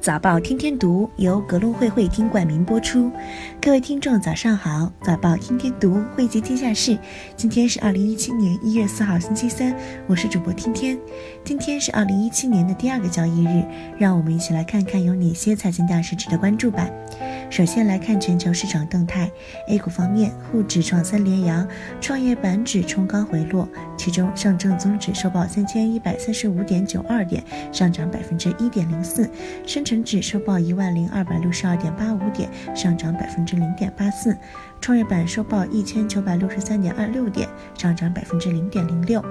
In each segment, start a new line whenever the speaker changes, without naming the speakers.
早报天天读由格隆会会听冠名播出。各位听众，早上好！早报天天读，汇集天下事。今天是二零一七年一月四号，星期三。我是主播天天。今天是二零一七年的第二个交易日，让我们一起来看看有哪些财经大事值得关注吧。首先来看全球市场动态。A 股方面，沪指创三连阳，创业板指冲高回落，其中上证综指收报三千一百三十五点九二点，上涨百分之一点零四；深深指收报一万零二百六十二点八五点，上涨百分之零点八四；创业板收报一千九百六十三点二六点，上涨百分之零点零六。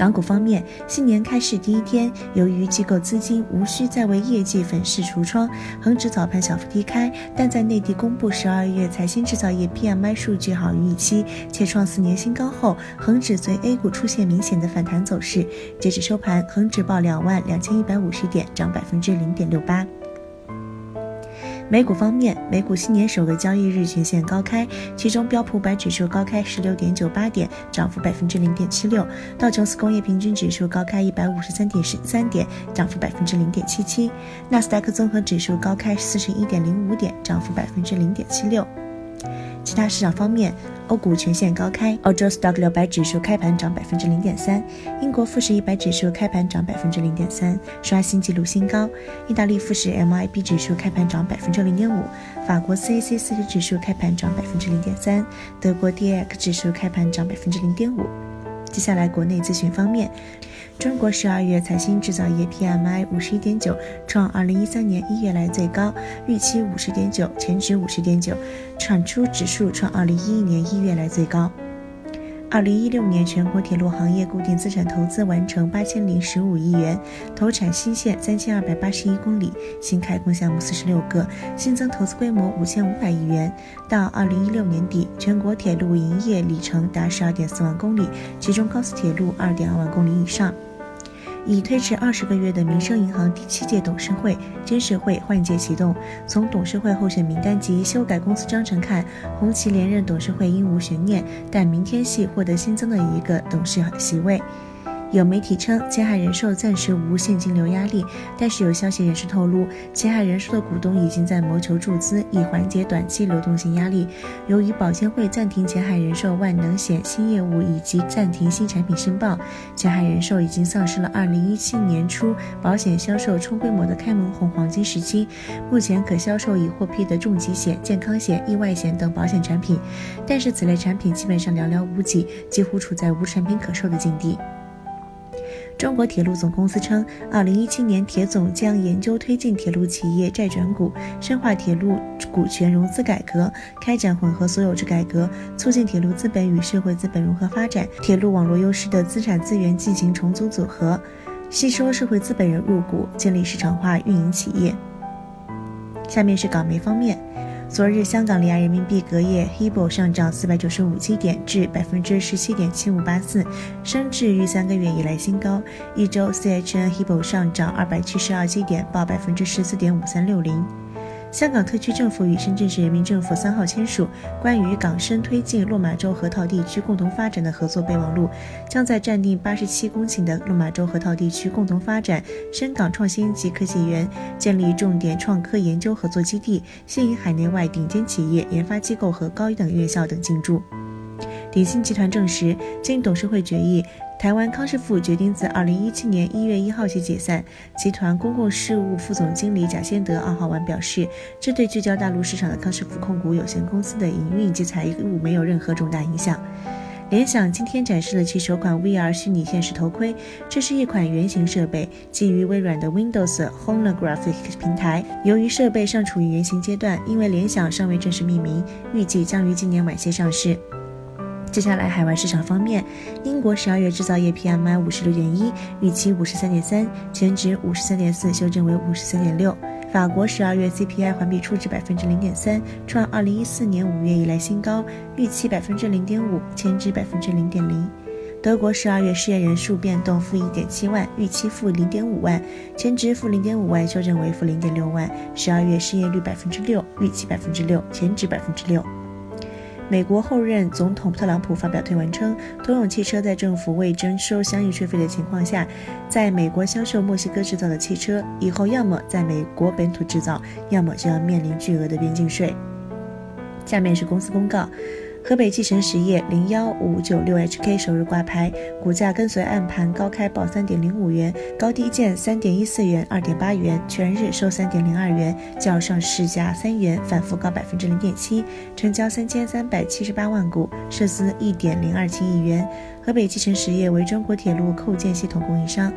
港股方面，新年开市第一天，由于机构资金无需再为业绩粉饰橱窗，恒指早盘小幅低开，但在内地公布十二月财新制造业 PMI 数据好于预期，且创四年新高后，恒指随 A 股出现明显的反弹走势。截止收盘，恒指报两万两千一百五十点，涨百分之零点六八。美股方面，美股新年首个交易日全线高开，其中标普百指数高开十六点九八点，涨幅百分之零点七六；道琼斯工业平均指数高开一百五十三点十三点，涨幅百分之零点七七；纳斯达克综合指数高开四十一点零五点，涨幅百分之零点七六。其他市场方面，欧股全线高开，欧洲 Stock 六百指数开盘涨百分之零点三，英国富时一百指数开盘涨百分之零点三，刷新纪录新高。意大利富时 MIB 指数开盘涨百分之零点五，法国 CAC 四十指数开盘涨百分之零点三，德国 DAX 指数开盘涨百分之零点五。接下来，国内资讯方面，中国十二月财新制造业 PMI 五十一点九，创二零一三年一月来最高，预期五十点九，前值五十点九，产出指数创二零一一年一月来最高。二零一六年，全国铁路行业固定资产投资完成八千零十五亿元，投产新线三千二百八十一公里，新开工项目四十六个，新增投资规模五千五百亿元。到二零一六年底，全国铁路营业里程达十二点四万公里，其中高速铁路二点二万公里以上。已推迟二十个月的民生银行第七届董事会、监事会换届启动。从董事会候选名单及修改公司章程看，红旗连任董事会应无悬念，但明天系获得新增的一个董事席位。有媒体称，前海人寿暂时无现金流压力，但是有消息人士透露，前海人寿的股东已经在谋求注资，以缓解短期流动性压力。由于保监会暂停前海人寿万能险新业务以及暂停新产品申报，前海人寿已经丧失了2017年初保险销售冲规模的开门红黄金时期。目前可销售已获批的重疾险、健康险、意外险等保险产品，但是此类产品基本上寥寥无几，几乎处在无产品可售的境地。中国铁路总公司称，二零一七年铁总将研究推进铁路企业债转股，深化铁路股权融资改革，开展混合所有制改革，促进铁路资本与社会资本融合发展，铁路网络优势的资产资源进行重组组合，吸收社会资本人入股，建立市场化运营企业。下面是港媒方面。昨日，香港离岸人民币隔夜 HIBOR 上涨四百九十五基点至百分之十七点七五八四，升至逾三个月以来新高。一周 CHN HIBOR 上涨二百七十二基点，报百分之十四点五三六零。香港特区政府与深圳市人民政府三号签署关于港深推进落马洲河套地区共同发展的合作备忘录，将在占地八十七公顷的落马洲河套地区共同发展深港创新及科技园，建立重点创科研究合作基地，吸引海内外顶尖企业、研发机构和高等院校等进驻。鼎新集团证实，经董事会决议。台湾康师傅决定自二零一七年一月一号起解散。集团公共事务副总经理贾先德二号晚表示，这对聚焦大陆市场的康师傅控股有限公司的营运及财务没有任何重大影响。联想今天展示了其首款 VR 虚拟现实头盔，这是一款圆形设备，基于微软的 Windows Holographic 平台。由于设备尚处于原型阶段，因为联想尚未正式命名，预计将于今年晚些上市。接下来，海外市场方面，英国十二月制造业 PMI 五十六点一，预期五十三点三，前值五十三点四，修正为五十三点六。法国十二月 CPI 环比初值百分之零点三，创二零一四年五月以来新高，预期百分之零点五，前值百分之零点零。德国十二月失业人数变动负一点七万，预期负零点五万，前值负零点五万，修正为负零点六万。十二月失业率百分之六，预期百分之六，前值百分之六。美国后任总统特朗普发表推文称，通用汽车在政府未征收相应税费的情况下，在美国销售墨西哥制造的汽车，以后要么在美国本土制造，要么就要面临巨额的边境税。下面是公司公告。河北继承实业零幺五九六 HK 首日挂牌，股价跟随暗盘高开报三点零五元，高低见三点一四元、二点八元，全日收三点零二元，较上市价三元反复高百分之零点七，成交三千三百七十八万股，涉资一点零二七亿元。河北继承实业为中国铁路扣件系统供应商。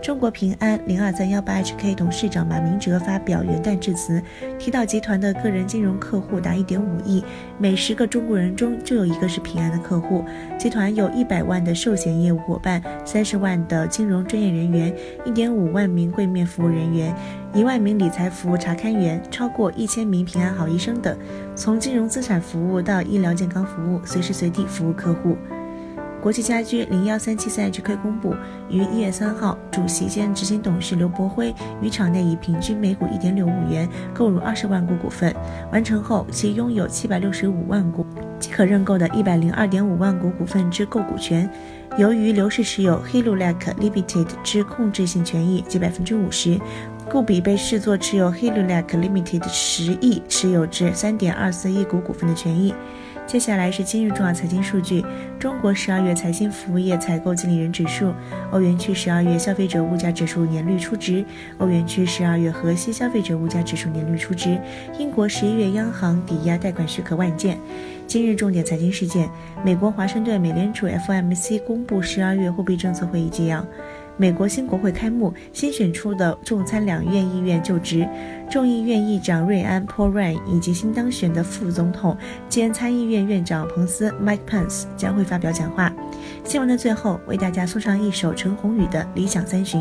中国平安零二三幺八 HK 董事长马明哲发表元旦致辞，提到集团的个人金融客户达一点五亿，每十个中国人中就有一个是平安的客户。集团有一百万的寿险业务伙伴，三十万的金融专业人员，一点五万名柜面服务人员，一万名理财服务查勘员，超过一千名平安好医生等，从金融资产服务到医疗健康服务，随时随地服务客户。国际家居零幺三七三 HK 公布，于一月三号，主席兼执行董事刘伯辉于场内以平均每股一点六五元购入二十万股股份，完成后，其拥有七百六十五万股即可认购的一百零二点五万股股份之购股权。由于刘氏持有 Hilulec Limited 之控制性权益及百分之五十，故彼被视作持有 Hilulec Limited 十亿持有至三点二四亿股股份的权益。接下来是今日重要财经数据：中国十二月财新服务业采购经理人指数，欧元区十二月消费者物价指数年率初值，欧元区十二月核心消费者物价指数年率初值，英国十一月央行抵押贷款许可万件。今日重点财经事件：美国华盛顿美联储 FOMC 公布十二月货币政策会议纪要。美国新国会开幕，新选出的众参两院议员就职，众议院议长瑞安 （Paul Ryan） 以及新当选的副总统兼参议院院长彭斯 （Mike Pence） 将会发表讲话。新闻的最后，为大家送上一首陈鸿宇的《理想三旬》。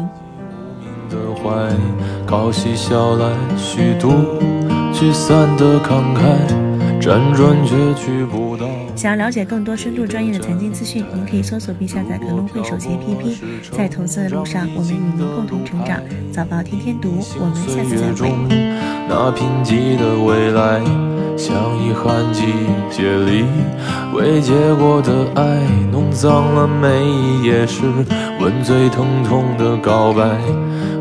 想要了解更多深度专业的财经资讯，您可以搜索并下载格隆汇手机 APP。在投资的路上，我们与您共同成长。早报天天读，我们下次再会。那贫瘠的未来，像遗憾季节里未结果的爱，弄脏了每一页诗，吻最疼痛的告白。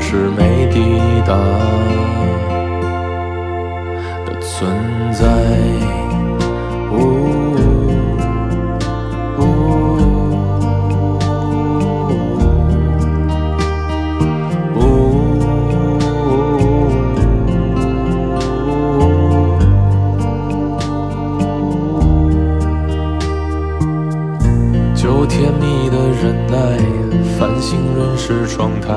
只是没抵达的存在。开，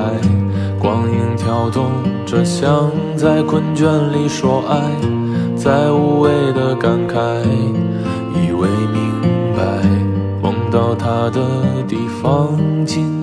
光影跳动着，像在困倦里说爱，在无谓的感慨，以为明白，梦到他的地方近。